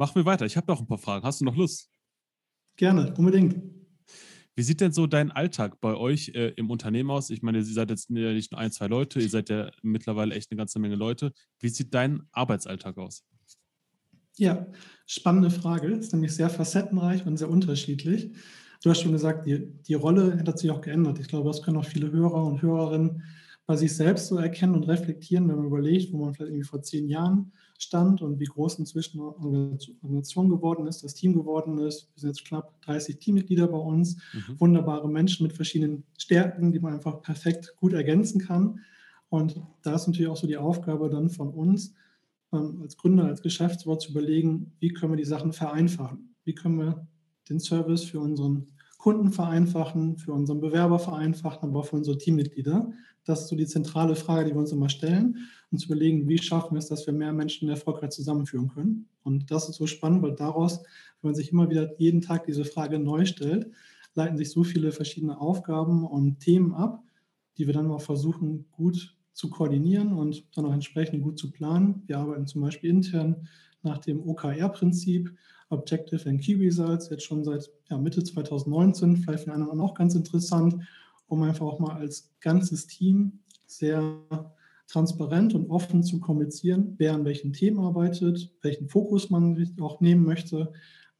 Machen wir weiter. Ich habe noch ein paar Fragen. Hast du noch Lust? Gerne, unbedingt. Wie sieht denn so dein Alltag bei euch äh, im Unternehmen aus? Ich meine, ihr seid jetzt nicht nur ein, zwei Leute, ihr seid ja mittlerweile echt eine ganze Menge Leute. Wie sieht dein Arbeitsalltag aus? Ja, spannende Frage. Ist nämlich sehr facettenreich und sehr unterschiedlich. Du hast schon gesagt, die, die Rolle hat sich auch geändert. Ich glaube, das können auch viele Hörer und Hörerinnen bei sich selbst so erkennen und reflektieren, wenn man überlegt, wo man vielleicht irgendwie vor zehn Jahren stand und wie groß inzwischen die Organisation geworden ist, das Team geworden ist. Wir sind jetzt knapp 30 Teammitglieder bei uns, mhm. wunderbare Menschen mit verschiedenen Stärken, die man einfach perfekt gut ergänzen kann. Und da ist natürlich auch so die Aufgabe dann von uns, ähm, als Gründer, als Geschäftswort zu überlegen, wie können wir die Sachen vereinfachen? Wie können wir den Service für unseren Kunden vereinfachen, für unseren Bewerber vereinfachen, aber auch für unsere Teammitglieder? Das ist so die zentrale Frage, die wir uns immer stellen und zu überlegen, wie schaffen wir es, dass wir mehr Menschen erfolgreich zusammenführen können. Und das ist so spannend, weil daraus, wenn man sich immer wieder jeden Tag diese Frage neu stellt, leiten sich so viele verschiedene Aufgaben und Themen ab, die wir dann auch versuchen, gut zu koordinieren und dann auch entsprechend gut zu planen. Wir arbeiten zum Beispiel intern nach dem OKR-Prinzip, Objective and Key Results, jetzt schon seit ja, Mitte 2019, vielleicht für einen anderen auch ganz interessant um einfach auch mal als ganzes Team sehr transparent und offen zu kommunizieren, wer an welchen Themen arbeitet, welchen Fokus man auch nehmen möchte.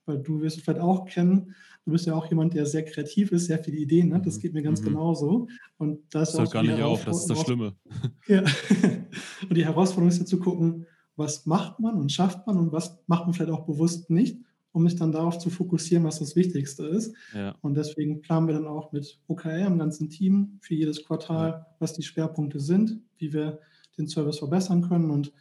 Weil du wirst vielleicht auch kennen, du bist ja auch jemand, der sehr kreativ ist, sehr viele Ideen hat. Das mhm. geht mir ganz mhm. genauso. Und das, das hört gar nicht auf, das ist das Schlimme. Ja. und die Herausforderung ist ja zu gucken, was macht man und schafft man und was macht man vielleicht auch bewusst nicht um mich dann darauf zu fokussieren, was das Wichtigste ist. Ja. Und deswegen planen wir dann auch mit OKR im ganzen Team für jedes Quartal, ja. was die Schwerpunkte sind, wie wir den Service verbessern können. Und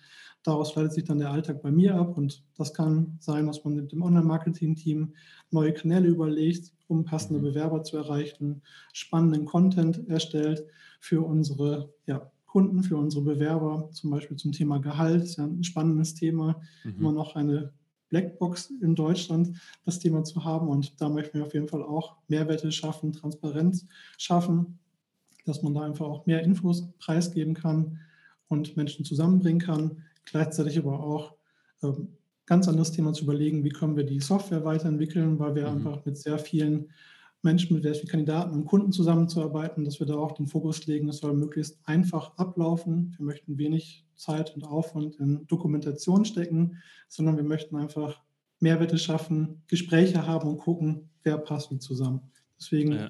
daraus leitet sich dann der Alltag bei mir ab. Und das kann sein, dass man mit dem Online-Marketing-Team neue Kanäle überlegt, um passende mhm. Bewerber zu erreichen, spannenden Content erstellt für unsere ja, Kunden, für unsere Bewerber, zum Beispiel zum Thema Gehalt, ist ja ein spannendes Thema, mhm. immer noch eine Blackbox in Deutschland das Thema zu haben. Und da möchten wir auf jeden Fall auch Mehrwerte schaffen, Transparenz schaffen, dass man da einfach auch mehr Infos preisgeben kann und Menschen zusammenbringen kann. Gleichzeitig aber auch ähm, ganz anderes Thema zu überlegen, wie können wir die Software weiterentwickeln, weil wir mhm. einfach mit sehr vielen Menschen, mit sehr vielen Kandidaten und Kunden zusammenzuarbeiten, dass wir da auch den Fokus legen, es soll möglichst einfach ablaufen. Wir möchten wenig Zeit und Aufwand in Dokumentation stecken, sondern wir möchten einfach Mehrwerte schaffen, Gespräche haben und gucken, wer passt wie zusammen. Deswegen ja.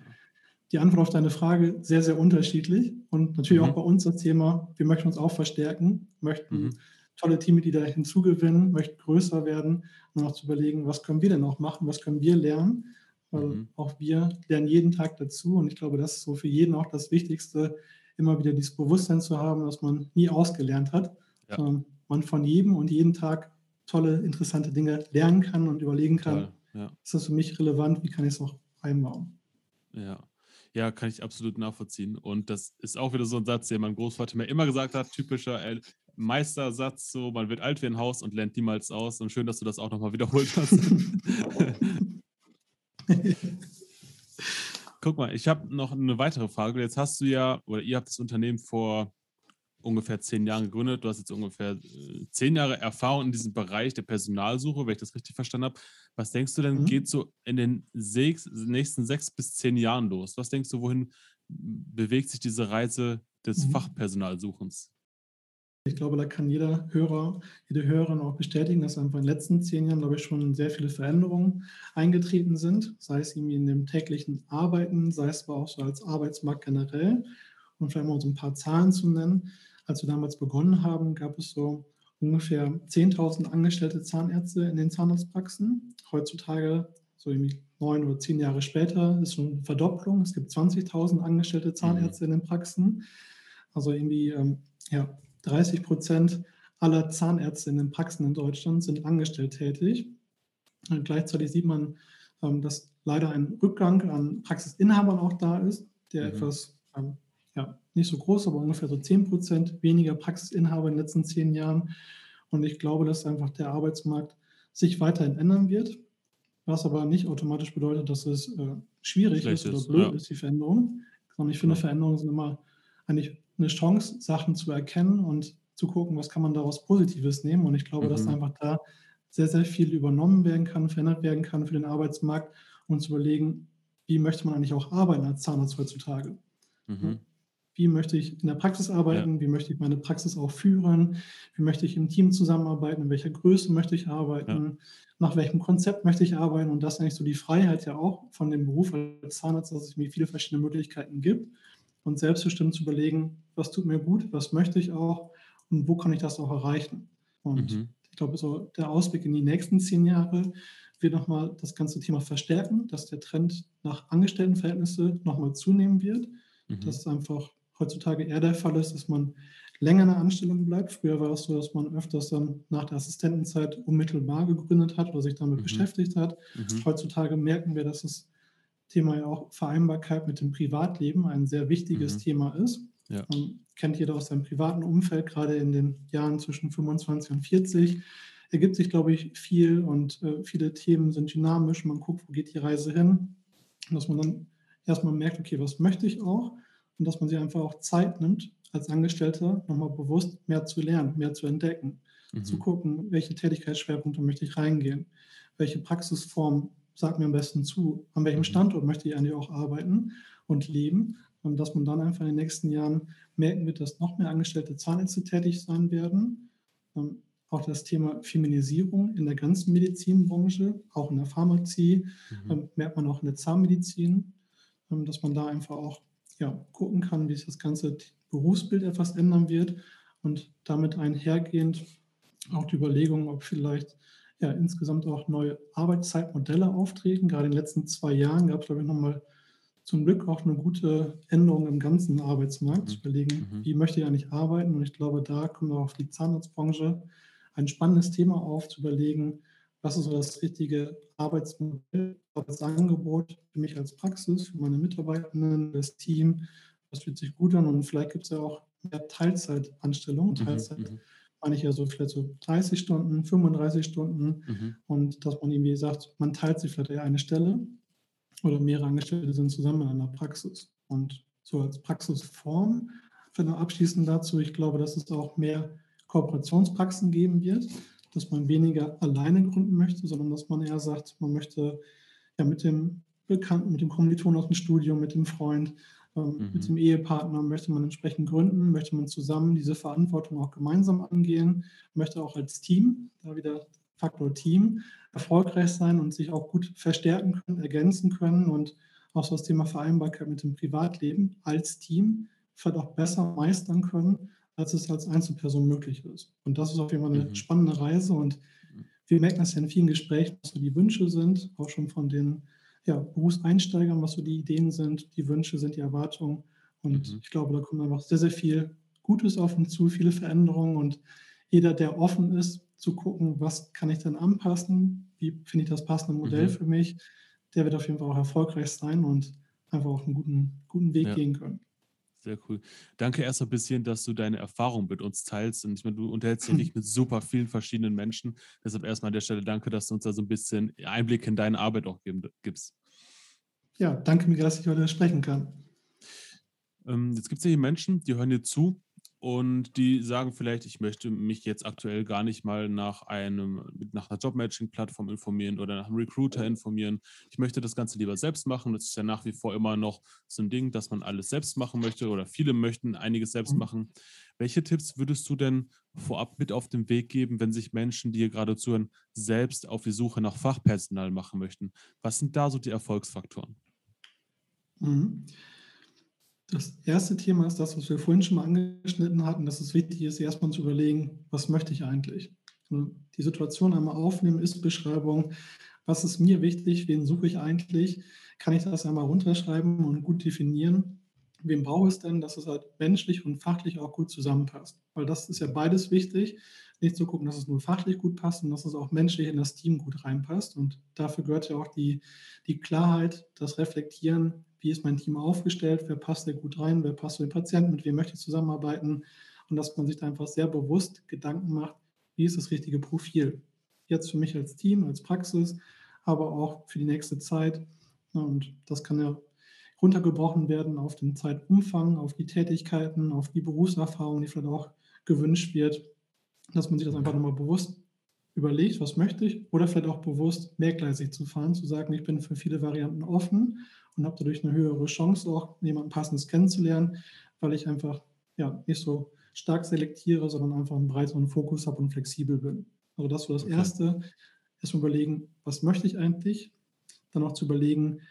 die Antwort auf deine Frage sehr, sehr unterschiedlich und natürlich mhm. auch bei uns das Thema, wir möchten uns auch verstärken, möchten mhm. tolle Teammitglieder hinzugewinnen, möchten größer werden und auch zu überlegen, was können wir denn auch machen, was können wir lernen, weil mhm. auch wir lernen jeden Tag dazu und ich glaube, das ist so für jeden auch das Wichtigste, immer wieder dieses Bewusstsein zu haben, dass man nie ausgelernt hat, ja. sondern man von jedem und jeden Tag tolle, interessante Dinge lernen kann und überlegen kann, ja. ist das für mich relevant, wie kann ich es auch einbauen. Ja. Ja, kann ich absolut nachvollziehen. Und das ist auch wieder so ein Satz, den mein Großvater mir immer gesagt hat, typischer Meistersatz, so man wird alt wie ein Haus und lernt niemals aus. Und schön, dass du das auch nochmal wiederholt hast. Guck mal, ich habe noch eine weitere Frage. Jetzt hast du ja, oder ihr habt das Unternehmen vor ungefähr zehn Jahren gegründet. Du hast jetzt ungefähr äh, zehn Jahre Erfahrung in diesem Bereich der Personalsuche, wenn ich das richtig verstanden habe. Was denkst du denn, mhm. geht so in den sechs, nächsten sechs bis zehn Jahren los? Was denkst du, wohin bewegt sich diese Reise des mhm. Fachpersonalsuchens? Ich glaube, da kann jeder Hörer, jede Hörerin auch bestätigen, dass einfach in den letzten zehn Jahren, glaube ich, schon sehr viele Veränderungen eingetreten sind, sei es irgendwie in dem täglichen Arbeiten, sei es aber auch so als Arbeitsmarkt generell. Und vielleicht mal so ein paar Zahlen zu nennen. Als wir damals begonnen haben, gab es so ungefähr 10.000 angestellte Zahnärzte in den Zahnarztpraxen. Heutzutage, so irgendwie neun oder zehn Jahre später, ist schon eine Verdopplung. Es gibt 20.000 angestellte Zahnärzte in den Praxen. Also irgendwie, ähm, ja, 30 Prozent aller Zahnärzte in den Praxen in Deutschland sind angestellt tätig. Und gleichzeitig sieht man, ähm, dass leider ein Rückgang an Praxisinhabern auch da ist, der mhm. etwas, ähm, ja, nicht so groß, aber ungefähr so 10 Prozent weniger Praxisinhaber in den letzten zehn Jahren. Und ich glaube, dass einfach der Arbeitsmarkt sich weiterhin ändern wird, was aber nicht automatisch bedeutet, dass es äh, schwierig ist oder blöd ja. ist, die Veränderung, sondern ich finde, ja. Veränderungen sind immer eigentlich eine Chance, Sachen zu erkennen und zu gucken, was kann man daraus Positives nehmen. Und ich glaube, mhm. dass einfach da sehr, sehr viel übernommen werden kann, verändert werden kann für den Arbeitsmarkt und zu überlegen, wie möchte man eigentlich auch arbeiten als Zahnarzt heutzutage. Mhm. Wie möchte ich in der Praxis arbeiten? Ja. Wie möchte ich meine Praxis auch führen? Wie möchte ich im Team zusammenarbeiten? In welcher Größe möchte ich arbeiten? Ja. Nach welchem Konzept möchte ich arbeiten? Und das ist eigentlich so die Freiheit ja auch von dem Beruf als Zahnarzt, dass es mir viele verschiedene Möglichkeiten gibt und selbstbestimmt zu überlegen, was tut mir gut, was möchte ich auch und wo kann ich das auch erreichen. Und mhm. ich glaube, so der Ausblick in die nächsten zehn Jahre wird nochmal das ganze Thema verstärken, dass der Trend nach Angestelltenverhältnisse nochmal zunehmen wird. Mhm. Dass es einfach heutzutage eher der Fall ist, dass man länger in der Anstellung bleibt. Früher war es so, dass man öfters dann nach der Assistentenzeit unmittelbar gegründet hat oder sich damit mhm. beschäftigt hat. Mhm. Heutzutage merken wir, dass das Thema ja auch Vereinbarkeit mit dem Privatleben ein sehr wichtiges mhm. Thema ist. Ja. Man kennt jeder aus seinem privaten Umfeld, gerade in den Jahren zwischen 25 und 40 ergibt sich, glaube ich, viel und äh, viele Themen sind dynamisch. Man guckt, wo geht die Reise hin. Und dass man dann erstmal merkt, okay, was möchte ich auch? Und dass man sich einfach auch Zeit nimmt, als Angestellter nochmal bewusst mehr zu lernen, mehr zu entdecken, mhm. zu gucken, welche Tätigkeitsschwerpunkte möchte ich reingehen, welche Praxisform sagt mir am besten zu, an welchem mhm. Standort möchte ich eigentlich auch arbeiten und leben. Und dass man dann einfach in den nächsten Jahren merken wird, dass noch mehr angestellte Zahnärzte tätig sein werden. Ähm, auch das Thema Feminisierung in der ganzen Medizinbranche, auch in der Pharmazie, mhm. ähm, merkt man auch in der Zahnmedizin, ähm, dass man da einfach auch ja, gucken kann, wie sich das ganze Berufsbild etwas ändern wird und damit einhergehend auch die Überlegung, ob vielleicht ja, insgesamt auch neue Arbeitszeitmodelle auftreten. Gerade in den letzten zwei Jahren gab es, glaube ich, nochmal zum Glück auch eine gute Änderung im ganzen Arbeitsmarkt. Mhm. Zu überlegen, mhm. wie möchte ich eigentlich arbeiten? Und ich glaube, da kommt auch auf die Zahnarztbranche ein spannendes Thema auf, zu überlegen, was ist so das richtige Arbeitsmodell, Arbeitsangebot für mich als Praxis, für meine Mitarbeitenden, das Team. Das fühlt sich gut an und vielleicht gibt es ja auch mehr Teilzeitanstellungen. Mhm, Teilzeit mhm, meine ich ja so vielleicht so 30 Stunden, 35 Stunden mhm. und dass man irgendwie sagt, man teilt sich vielleicht eher eine Stelle oder mehrere Angestellte sind zusammen in einer Praxis. Und so als Praxisform, für noch abschließend dazu, ich glaube, dass es auch mehr Kooperationspraxen geben wird, dass man weniger alleine gründen möchte, sondern dass man eher sagt, man möchte ja mit dem Bekannten, mit dem Kommiliton aus dem Studium, mit dem Freund, mhm. mit dem Ehepartner möchte man entsprechend gründen, möchte man zusammen diese Verantwortung auch gemeinsam angehen, möchte auch als Team, da wieder Faktor Team, erfolgreich sein und sich auch gut verstärken können, ergänzen können und auch so das Thema Vereinbarkeit mit dem Privatleben als Team vielleicht auch besser meistern können, als es als Einzelperson möglich ist. Und das ist auf jeden Fall eine mhm. spannende Reise und wir merken das ja in vielen Gesprächen, was so die Wünsche sind, auch schon von den ja, Berufseinsteigern, was so die Ideen sind, die Wünsche sind, die Erwartungen. Und mhm. ich glaube, da kommt einfach sehr, sehr viel Gutes auf uns zu, viele Veränderungen und jeder, der offen ist, zu gucken, was kann ich denn anpassen, wie finde ich das passende Modell mhm. für mich, der wird auf jeden Fall auch erfolgreich sein und einfach auch einen guten, guten Weg ja. gehen können. Sehr cool. Danke erst ein bisschen, dass du deine Erfahrung mit uns teilst. Und ich meine, du unterhältst dich mit super vielen verschiedenen Menschen. Deshalb erstmal an der Stelle danke, dass du uns da so ein bisschen Einblick in deine Arbeit auch gibst. Ja, danke mir, dass ich heute sprechen kann. Ähm, jetzt gibt es ja hier Menschen, die hören dir zu und die sagen vielleicht, ich möchte mich jetzt aktuell gar nicht mal nach einem, nach einer Jobmatching-Plattform informieren oder nach einem Recruiter informieren. Ich möchte das Ganze lieber selbst machen. Das ist ja nach wie vor immer noch so ein Ding, dass man alles selbst machen möchte oder viele möchten einiges selbst mhm. machen. Welche Tipps würdest du denn vorab mit auf den Weg geben, wenn sich Menschen, die hier gerade zuhören, selbst auf die Suche nach Fachpersonal machen möchten? Was sind da so die Erfolgsfaktoren? Mhm. Das erste Thema ist das, was wir vorhin schon mal angeschnitten hatten, dass es wichtig ist, erstmal zu überlegen, was möchte ich eigentlich? Die Situation einmal aufnehmen, ist Beschreibung, was ist mir wichtig, wen suche ich eigentlich? Kann ich das einmal runterschreiben und gut definieren? Wem brauche es denn, dass es halt menschlich und fachlich auch gut zusammenpasst? Weil das ist ja beides wichtig. Nicht zu gucken, dass es nur fachlich gut passt und dass es auch menschlich in das Team gut reinpasst. Und dafür gehört ja auch die, die Klarheit, das Reflektieren, wie ist mein Team aufgestellt, wer passt da gut rein, wer passt zu den Patienten, mit wem möchte ich zusammenarbeiten und dass man sich da einfach sehr bewusst Gedanken macht, wie ist das richtige Profil. Jetzt für mich als Team, als Praxis, aber auch für die nächste Zeit. Und das kann ja runtergebrochen werden auf den Zeitumfang, auf die Tätigkeiten, auf die Berufserfahrung, die vielleicht auch gewünscht wird, dass man sich das einfach nochmal bewusst überlegt, was möchte ich, oder vielleicht auch bewusst mehrgleisig zu fahren, zu sagen, ich bin für viele Varianten offen und habe dadurch eine höhere Chance, auch jemanden passendes kennenzulernen, weil ich einfach ja, nicht so stark selektiere, sondern einfach einen breiteren Fokus habe und flexibel bin. Also das so das okay. Erste. Erstmal überlegen, was möchte ich eigentlich? Dann auch zu überlegen,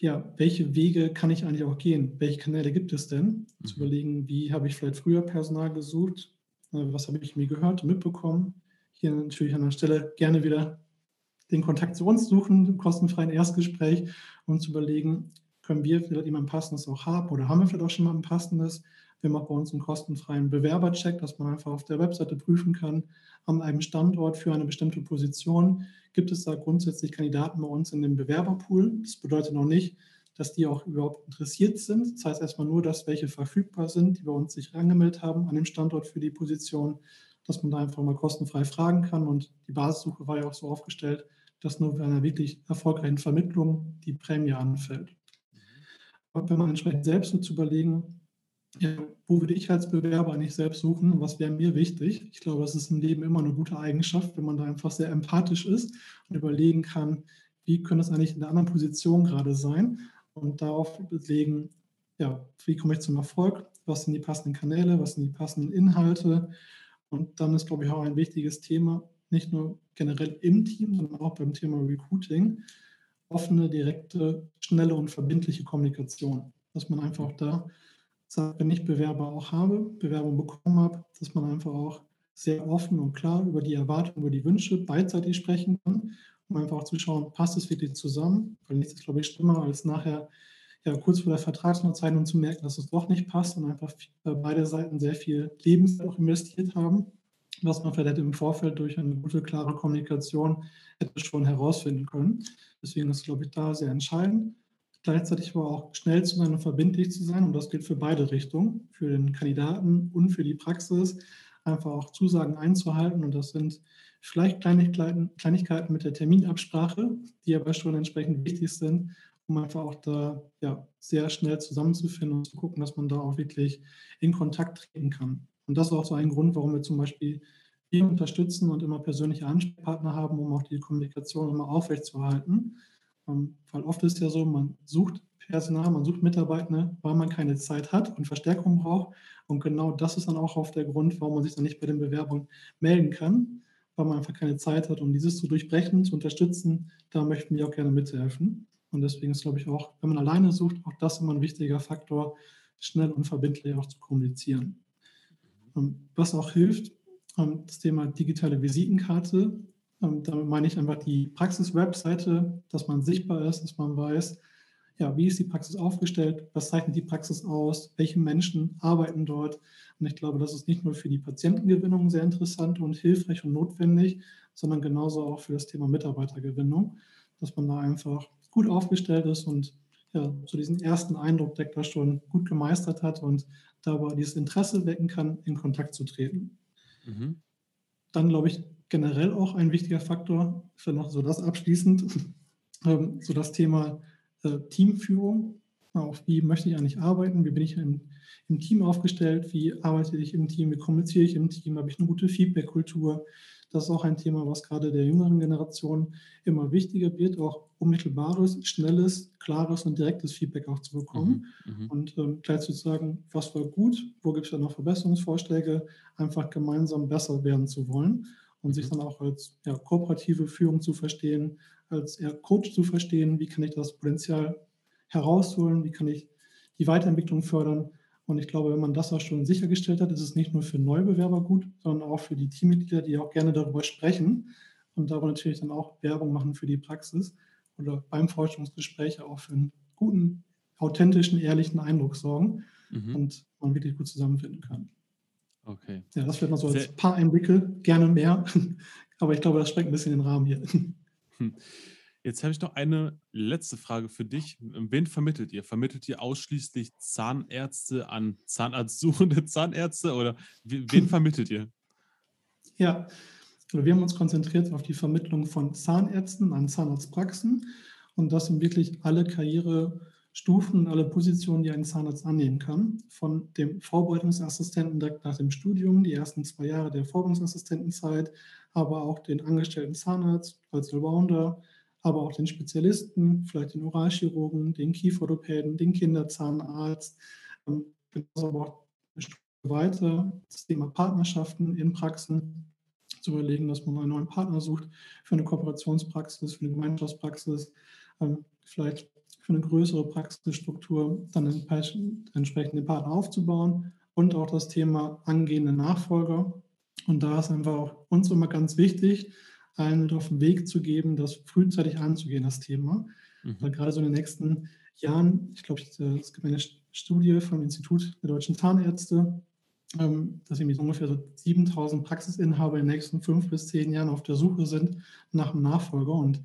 ja, welche Wege kann ich eigentlich auch gehen? Welche Kanäle gibt es denn? Mhm. Zu überlegen, wie habe ich vielleicht früher Personal gesucht? Äh, was habe ich mir gehört und mitbekommen? Hier natürlich an der Stelle gerne wieder den Kontakt zu uns suchen, im kostenfreien Erstgespräch, um zu überlegen, können wir vielleicht jemand Passendes auch haben oder haben wir vielleicht auch schon mal ein Passendes? Wir machen bei uns einen kostenfreien Bewerbercheck, dass man einfach auf der Webseite prüfen kann, an einem Standort für eine bestimmte Position gibt es da grundsätzlich Kandidaten bei uns in dem Bewerberpool. Das bedeutet noch nicht, dass die auch überhaupt interessiert sind. Das heißt erstmal nur, dass welche verfügbar sind, die bei uns sich angemeldet haben an dem Standort für die Position, dass man da einfach mal kostenfrei fragen kann. Und die Basissuche war ja auch so aufgestellt, dass nur bei einer wirklich erfolgreichen Vermittlung die Prämie anfällt. Aber wenn man entsprechend selbst so zu überlegen, ja, wo würde ich als Bewerber eigentlich selbst suchen und was wäre mir wichtig? Ich glaube, das ist im Leben immer eine gute Eigenschaft, wenn man da einfach sehr empathisch ist und überlegen kann, wie könnte es eigentlich in der anderen Position gerade sein und darauf überlegen, ja, wie komme ich zum Erfolg? Was sind die passenden Kanäle? Was sind die passenden Inhalte? Und dann ist, glaube ich, auch ein wichtiges Thema, nicht nur generell im Team, sondern auch beim Thema Recruiting, offene, direkte, schnelle und verbindliche Kommunikation. Dass man einfach da sagt, wenn ich Bewerber auch habe, Bewerbung bekommen habe, dass man einfach auch sehr offen und klar über die Erwartungen, über die Wünsche beidseitig sprechen kann, um einfach auch zu schauen, passt es wirklich zusammen? Weil nichts ist, glaube ich, schlimmer, als nachher ja, kurz vor der Vertragsnotzeichnung zu merken, dass es doch nicht passt und einfach beide Seiten sehr viel Lebenszeit auch investiert haben, was man vielleicht im Vorfeld durch eine gute, klare Kommunikation hätte schon herausfinden können. Deswegen ist, glaube ich, da sehr entscheidend. Gleichzeitig aber auch schnell zu sein und verbindlich zu sein. Und das gilt für beide Richtungen, für den Kandidaten und für die Praxis, einfach auch Zusagen einzuhalten. Und das sind vielleicht Kleinigkeiten mit der Terminabsprache, die aber schon entsprechend wichtig sind, um einfach auch da ja, sehr schnell zusammenzufinden und zu gucken, dass man da auch wirklich in Kontakt treten kann. Und das ist auch so ein Grund, warum wir zum Beispiel hier unterstützen und immer persönliche Ansprechpartner haben, um auch die Kommunikation immer aufrechtzuerhalten. Ähm, weil oft ist ja so, man sucht Personal, man sucht Mitarbeiter, weil man keine Zeit hat und Verstärkung braucht. Und genau das ist dann auch oft der Grund, warum man sich dann nicht bei den Bewerbungen melden kann, weil man einfach keine Zeit hat, um dieses zu durchbrechen, zu unterstützen. Da möchten wir auch gerne mithelfen. Und deswegen ist, glaube ich, auch, wenn man alleine sucht, auch das immer ein wichtiger Faktor, schnell und verbindlich auch zu kommunizieren. Ähm, was auch hilft, ähm, das Thema digitale Visitenkarte. Ähm, damit meine ich einfach die Praxis-Webseite, dass man sichtbar ist, dass man weiß, ja, wie ist die Praxis aufgestellt, was zeichnet die Praxis aus, welche Menschen arbeiten dort. Und ich glaube, das ist nicht nur für die Patientengewinnung sehr interessant und hilfreich und notwendig, sondern genauso auch für das Thema Mitarbeitergewinnung, dass man da einfach gut aufgestellt ist und ja, so diesen ersten Eindruck deckt, das schon gut gemeistert hat und dabei dieses Interesse wecken kann, in Kontakt zu treten. Mhm. Dann glaube ich, generell auch ein wichtiger Faktor, für noch so das abschließend, ähm, so das Thema äh, Teamführung. Auf wie möchte ich eigentlich arbeiten? Wie bin ich im, im, Team aufgestellt? Wie arbeite ich im Team? Wie kommuniziere ich im Team? Habe ich eine gute Feedback-Kultur? Das ist auch ein Thema, was gerade der jüngeren Generation immer wichtiger wird, auch unmittelbares, schnelles, klares und direktes Feedback auch zu bekommen. Mhm, mhm. und ähm, gleich zu sagen, was war gut, wo gibt es da noch Verbesserungsvorschläge, einfach gemeinsam besser werden zu wollen und sich dann auch als ja, kooperative Führung zu verstehen, als eher Coach zu verstehen, wie kann ich das Potenzial herausholen, wie kann ich die Weiterentwicklung fördern. Und ich glaube, wenn man das auch schon sichergestellt hat, ist es nicht nur für Neubewerber gut, sondern auch für die Teammitglieder, die auch gerne darüber sprechen und darüber natürlich dann auch Werbung machen für die Praxis oder beim Forschungsgespräch auch für einen guten, authentischen, ehrlichen Eindruck sorgen mhm. und man wirklich gut zusammenfinden kann. Okay. Ja, das wird mal so als Sehr paar Einblicke, gerne mehr. Aber ich glaube, das sprengt ein bisschen den Rahmen hier. Hm. Jetzt habe ich noch eine letzte Frage für dich. Wen vermittelt ihr? Vermittelt ihr ausschließlich Zahnärzte an Zahnarztsuchende Zahnärzte oder wen vermittelt ihr? Ja, also wir haben uns konzentriert auf die Vermittlung von Zahnärzten an Zahnarztpraxen und das sind wirklich alle Karriere- Stufen und alle Positionen, die ein Zahnarzt annehmen kann. Von dem Vorbereitungsassistenten direkt nach dem Studium, die ersten zwei Jahre der Vorbereitungsassistentenzeit, aber auch den angestellten Zahnarzt als Allrounder, aber auch den Spezialisten, vielleicht den Oralchirurgen, den Kieferorthopäden, den Kinderzahnarzt, ähm, genauso aber auch weiter das Thema Partnerschaften in Praxen zu überlegen, dass man einen neuen Partner sucht für eine Kooperationspraxis, für eine Gemeinschaftspraxis, ähm, vielleicht für eine größere Praxisstruktur dann entsprechend den Partner aufzubauen und auch das Thema angehende Nachfolger. Und da ist einfach auch uns immer ganz wichtig, allen mit auf den Weg zu geben, das frühzeitig anzugehen, das Thema. Mhm. Weil gerade so in den nächsten Jahren, ich glaube, es gibt eine Studie vom Institut der deutschen Zahnärzte, ähm, dass irgendwie ungefähr so 7000 Praxisinhaber in den nächsten fünf bis zehn Jahren auf der Suche sind nach einem Nachfolger. Und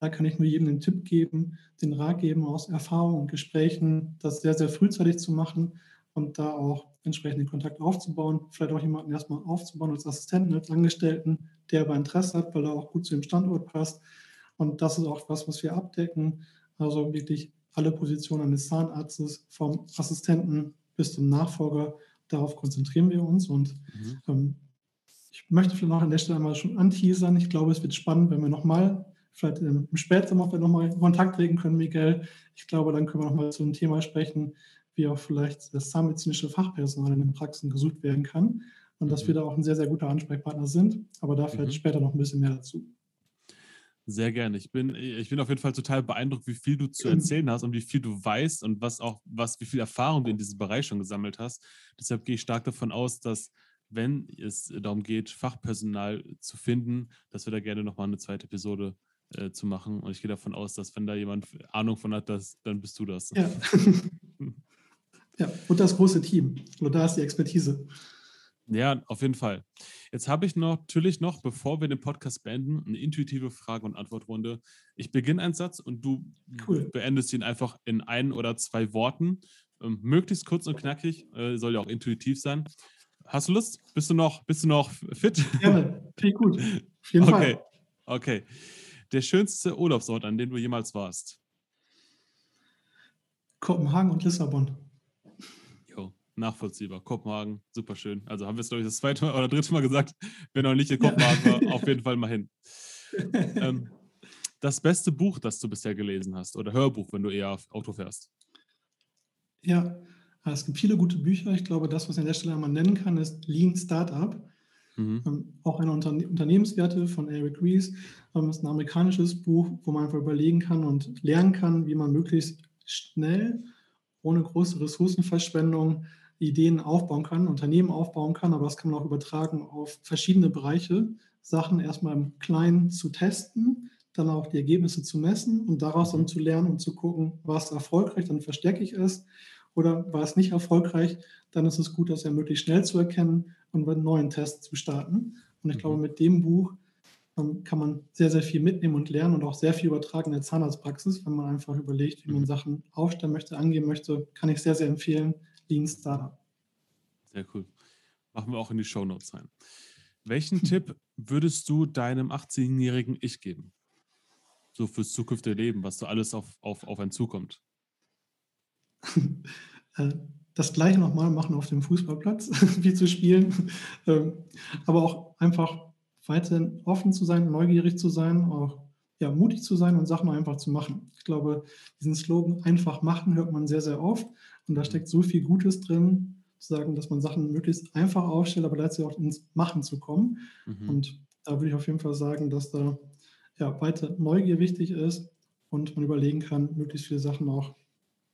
da kann ich nur jedem den Tipp geben, den Rat geben aus Erfahrung und Gesprächen, das sehr, sehr frühzeitig zu machen und da auch entsprechend den Kontakt aufzubauen, vielleicht auch jemanden erstmal aufzubauen als Assistenten, als Angestellten, der aber Interesse hat, weil er auch gut zu dem Standort passt. Und das ist auch was, was wir abdecken. Also wirklich alle Positionen eines Zahnarztes, vom Assistenten bis zum Nachfolger, darauf konzentrieren wir uns. Und mhm. ähm, ich möchte vielleicht noch an der Stelle einmal schon anteasern. Ich glaube, es wird spannend, wenn wir nochmal, vielleicht im Spätsommer nochmal Kontakt legen können, Miguel. Ich glaube, dann können wir nochmal zu einem Thema sprechen, wie auch vielleicht das zahnmedizinische Fachpersonal in den Praxen gesucht werden kann. Und dass wir mhm. da auch ein sehr, sehr guter Ansprechpartner sind. Aber da vielleicht mhm. später noch ein bisschen mehr dazu. Sehr gerne. Ich bin, ich bin auf jeden Fall total beeindruckt, wie viel du zu erzählen hast und wie viel du weißt und was auch, was, wie viel Erfahrung du in diesem Bereich schon gesammelt hast. Deshalb gehe ich stark davon aus, dass wenn es darum geht, Fachpersonal zu finden, dass wir da gerne nochmal eine zweite Episode äh, zu machen. Und ich gehe davon aus, dass wenn da jemand Ahnung von hat, dass, dann bist du das. Ja. ja, und das große Team. Und da ist die Expertise. Ja, auf jeden Fall. Jetzt habe ich noch, natürlich noch, bevor wir den Podcast beenden, eine intuitive Frage- und Antwortrunde. Ich beginne einen Satz und du cool. beendest ihn einfach in ein oder zwei Worten. Ähm, möglichst kurz und knackig, äh, soll ja auch intuitiv sein. Hast du Lust? Bist du noch, bist du noch fit? Gerne, viel gut. Auf jeden okay. Fall. Okay. Der schönste Urlaubsort, an dem du jemals warst? Kopenhagen und Lissabon nachvollziehbar. Kopenhagen, super schön. Also haben wir es, glaube ich, das zweite Mal oder dritte Mal gesagt, wenn noch nicht in Kopenhagen war, auf jeden Fall mal hin. ähm, das beste Buch, das du bisher gelesen hast oder Hörbuch, wenn du eher Auto fährst? Ja, es gibt viele gute Bücher. Ich glaube, das, was ich an der Stelle einmal nennen kann, ist Lean Startup. Mhm. Ähm, auch eine Unterne Unternehmenswerte von Eric Ries. Ähm, ist ein amerikanisches Buch, wo man einfach überlegen kann und lernen kann, wie man möglichst schnell, ohne große Ressourcenverschwendung, Ideen aufbauen kann, Unternehmen aufbauen kann, aber das kann man auch übertragen auf verschiedene Bereiche. Sachen erstmal im Kleinen zu testen, dann auch die Ergebnisse zu messen und daraus dann zu lernen und zu gucken, war es erfolgreich, dann verstärke ich es oder war es nicht erfolgreich, dann ist es gut, das ja möglichst schnell zu erkennen und einen neuen Test zu starten. Und ich glaube, mhm. mit dem Buch ähm, kann man sehr, sehr viel mitnehmen und lernen und auch sehr viel übertragen in der Zahnarztpraxis, wenn man einfach überlegt, wie man mhm. Sachen aufstellen möchte, angehen möchte, kann ich sehr, sehr empfehlen. Lean Startup. Sehr cool. Machen wir auch in die Show Notes rein. Welchen Tipp würdest du deinem 18-jährigen Ich geben? So fürs zukünftige Leben, was so alles auf, auf, auf einen zukommt. Äh, das gleiche nochmal machen auf dem Fußballplatz, wie zu spielen. Ähm, aber auch einfach weiterhin offen zu sein, neugierig zu sein, auch ja, mutig zu sein und Sachen einfach zu machen. Ich glaube, diesen Slogan einfach machen hört man sehr, sehr oft. Und da steckt so viel Gutes drin, zu sagen, dass man Sachen möglichst einfach aufstellt, aber letztlich auch ins Machen zu kommen. Mhm. Und da würde ich auf jeden Fall sagen, dass da ja, weiter Neugier wichtig ist und man überlegen kann, möglichst viele Sachen auch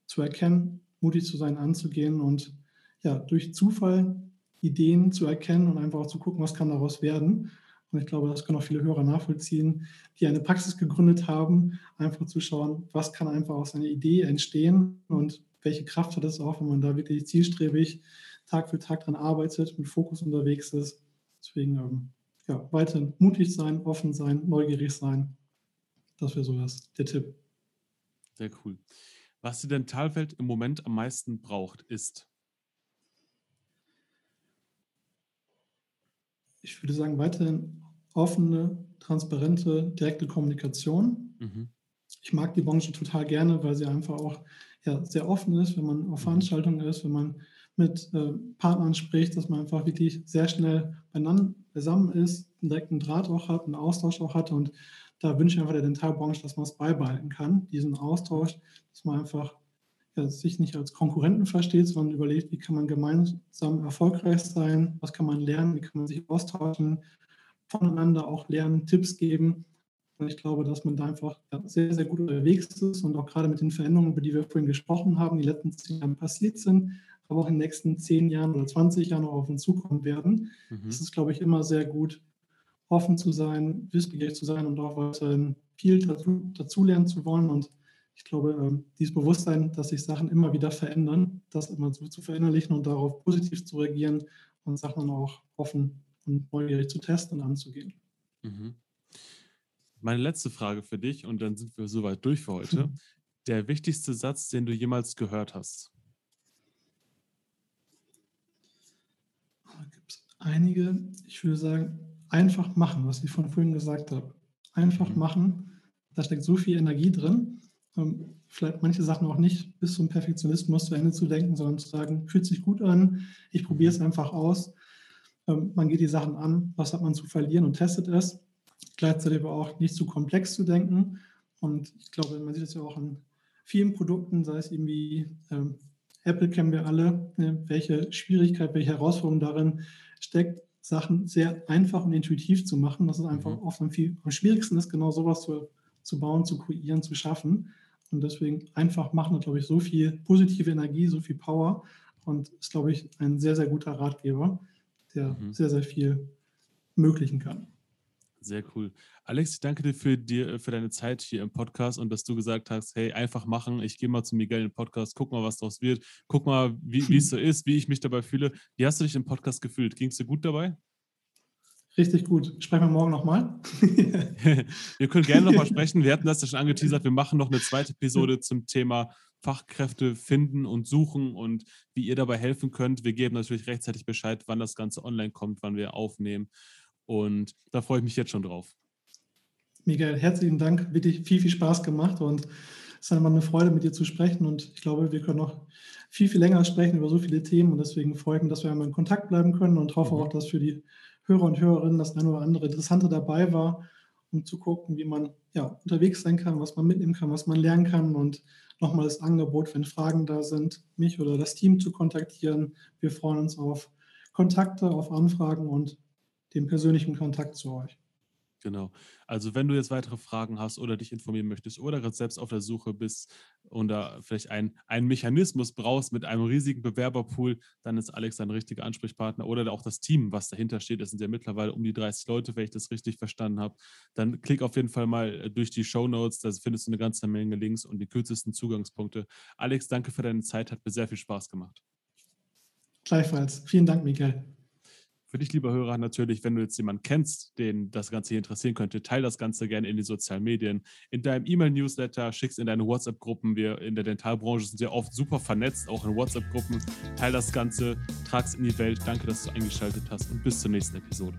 zu erkennen, mutig zu sein, anzugehen und ja, durch Zufall Ideen zu erkennen und einfach auch zu gucken, was kann daraus werden. Und ich glaube, das können auch viele Hörer nachvollziehen, die eine Praxis gegründet haben, einfach zu schauen, was kann einfach aus einer Idee entstehen und welche Kraft hat es auch, wenn man da wirklich zielstrebig Tag für Tag dran arbeitet, mit Fokus unterwegs ist. Deswegen ähm, ja, weiterhin mutig sein, offen sein, neugierig sein. Das wäre so das, der Tipp. Sehr cool. Was die Dentalwelt im Moment am meisten braucht, ist? Ich würde sagen, weiterhin offene, transparente, direkte Kommunikation. Mhm. Ich mag die Branche total gerne, weil sie einfach auch ja, sehr offen ist, wenn man auf mhm. Veranstaltungen ist, wenn man mit äh, Partnern spricht, dass man einfach wirklich sehr schnell beieinander beisammen ist, einen direkten Draht auch hat, einen Austausch auch hat. Und da wünsche ich einfach der Dentalbranche, dass man es beibehalten kann, diesen Austausch, dass man einfach ja, sich nicht als Konkurrenten versteht, sondern überlegt, wie kann man gemeinsam erfolgreich sein, was kann man lernen, wie kann man sich austauschen, voneinander auch lernen, Tipps geben. Und ich glaube, dass man da einfach sehr, sehr gut unterwegs ist und auch gerade mit den Veränderungen, über die wir vorhin gesprochen haben, die letzten zehn Jahre passiert sind, aber auch in den nächsten zehn Jahren oder 20 Jahren noch auf uns zukommen werden. Mhm. Es ist, glaube ich, immer sehr gut, offen zu sein, wissbegierig zu sein und auch weiterhin viel dazu, dazulernen zu wollen. Und ich glaube, ähm, dieses Bewusstsein, dass sich Sachen immer wieder verändern, das immer so zu verinnerlichen und darauf positiv zu reagieren und Sachen auch offen und neugierig zu testen und anzugehen. Mhm. Meine letzte Frage für dich, und dann sind wir soweit durch für heute. Der wichtigste Satz, den du jemals gehört hast? Da gibt es einige. Ich würde sagen, einfach machen, was ich von vorhin gesagt habe. Einfach mhm. machen. Da steckt so viel Energie drin. Ähm, vielleicht manche Sachen auch nicht bis zum Perfektionismus zu Ende zu denken, sondern zu sagen, fühlt sich gut an, ich probiere es einfach aus. Ähm, man geht die Sachen an, was hat man zu verlieren und testet es. Gleichzeitig aber auch nicht zu komplex zu denken. Und ich glaube, man sieht das ja auch in vielen Produkten, sei es irgendwie ähm, Apple kennen wir alle, ne, welche Schwierigkeit, welche Herausforderung darin steckt, Sachen sehr einfach und intuitiv zu machen. Das ist einfach mhm. oft am, viel, am schwierigsten ist, genau sowas zu, zu bauen, zu kreieren, zu schaffen. Und deswegen einfach machen hat, glaube ich, so viel positive Energie, so viel Power und ist, glaube ich, ein sehr, sehr guter Ratgeber, der mhm. sehr, sehr viel ermöglichen kann. Sehr cool. Alex, ich danke dir für, dir für deine Zeit hier im Podcast und dass du gesagt hast, hey, einfach machen. Ich gehe mal zu Miguel in den Podcast, guck mal, was daraus wird. Guck mal, wie, wie es so ist, wie ich mich dabei fühle. Wie hast du dich im Podcast gefühlt? Ging es dir gut dabei? Richtig gut. Sprechen wir morgen nochmal. wir können gerne nochmal sprechen. Wir hatten das ja schon angeteasert. Wir machen noch eine zweite Episode zum Thema Fachkräfte finden und suchen und wie ihr dabei helfen könnt. Wir geben natürlich rechtzeitig Bescheid, wann das Ganze online kommt, wann wir aufnehmen. Und da freue ich mich jetzt schon drauf. Miguel, herzlichen Dank. Wirklich viel, viel Spaß gemacht und es ist immer eine Freude, mit dir zu sprechen. Und ich glaube, wir können noch viel, viel länger sprechen über so viele Themen. Und deswegen freue ich mich, dass wir einmal in Kontakt bleiben können und hoffe mhm. auch, dass für die Hörer und Hörerinnen das eine oder andere Interessante dabei war, um zu gucken, wie man ja, unterwegs sein kann, was man mitnehmen kann, was man lernen kann. Und nochmal das Angebot, wenn Fragen da sind, mich oder das Team zu kontaktieren. Wir freuen uns auf Kontakte, auf Anfragen und den persönlichen Kontakt zu euch. Genau. Also wenn du jetzt weitere Fragen hast oder dich informieren möchtest oder gerade selbst auf der Suche bist und da vielleicht ein, einen Mechanismus brauchst mit einem riesigen Bewerberpool, dann ist Alex ein richtiger Ansprechpartner oder auch das Team, was dahinter steht. Das sind ja mittlerweile um die 30 Leute, wenn ich das richtig verstanden habe. Dann klick auf jeden Fall mal äh, durch die Show Notes, da findest du eine ganze Menge Links und die kürzesten Zugangspunkte. Alex, danke für deine Zeit, hat mir sehr viel Spaß gemacht. Gleichfalls. Vielen Dank, Michael. Für dich, lieber Hörer, natürlich, wenn du jetzt jemanden kennst, den das Ganze hier interessieren könnte, teile das Ganze gerne in den sozialen Medien, in deinem E-Mail-Newsletter, schick's in deine WhatsApp-Gruppen. Wir in der Dentalbranche sind ja oft super vernetzt, auch in WhatsApp-Gruppen. Teile das Ganze, trag's in die Welt. Danke, dass du eingeschaltet hast und bis zur nächsten Episode.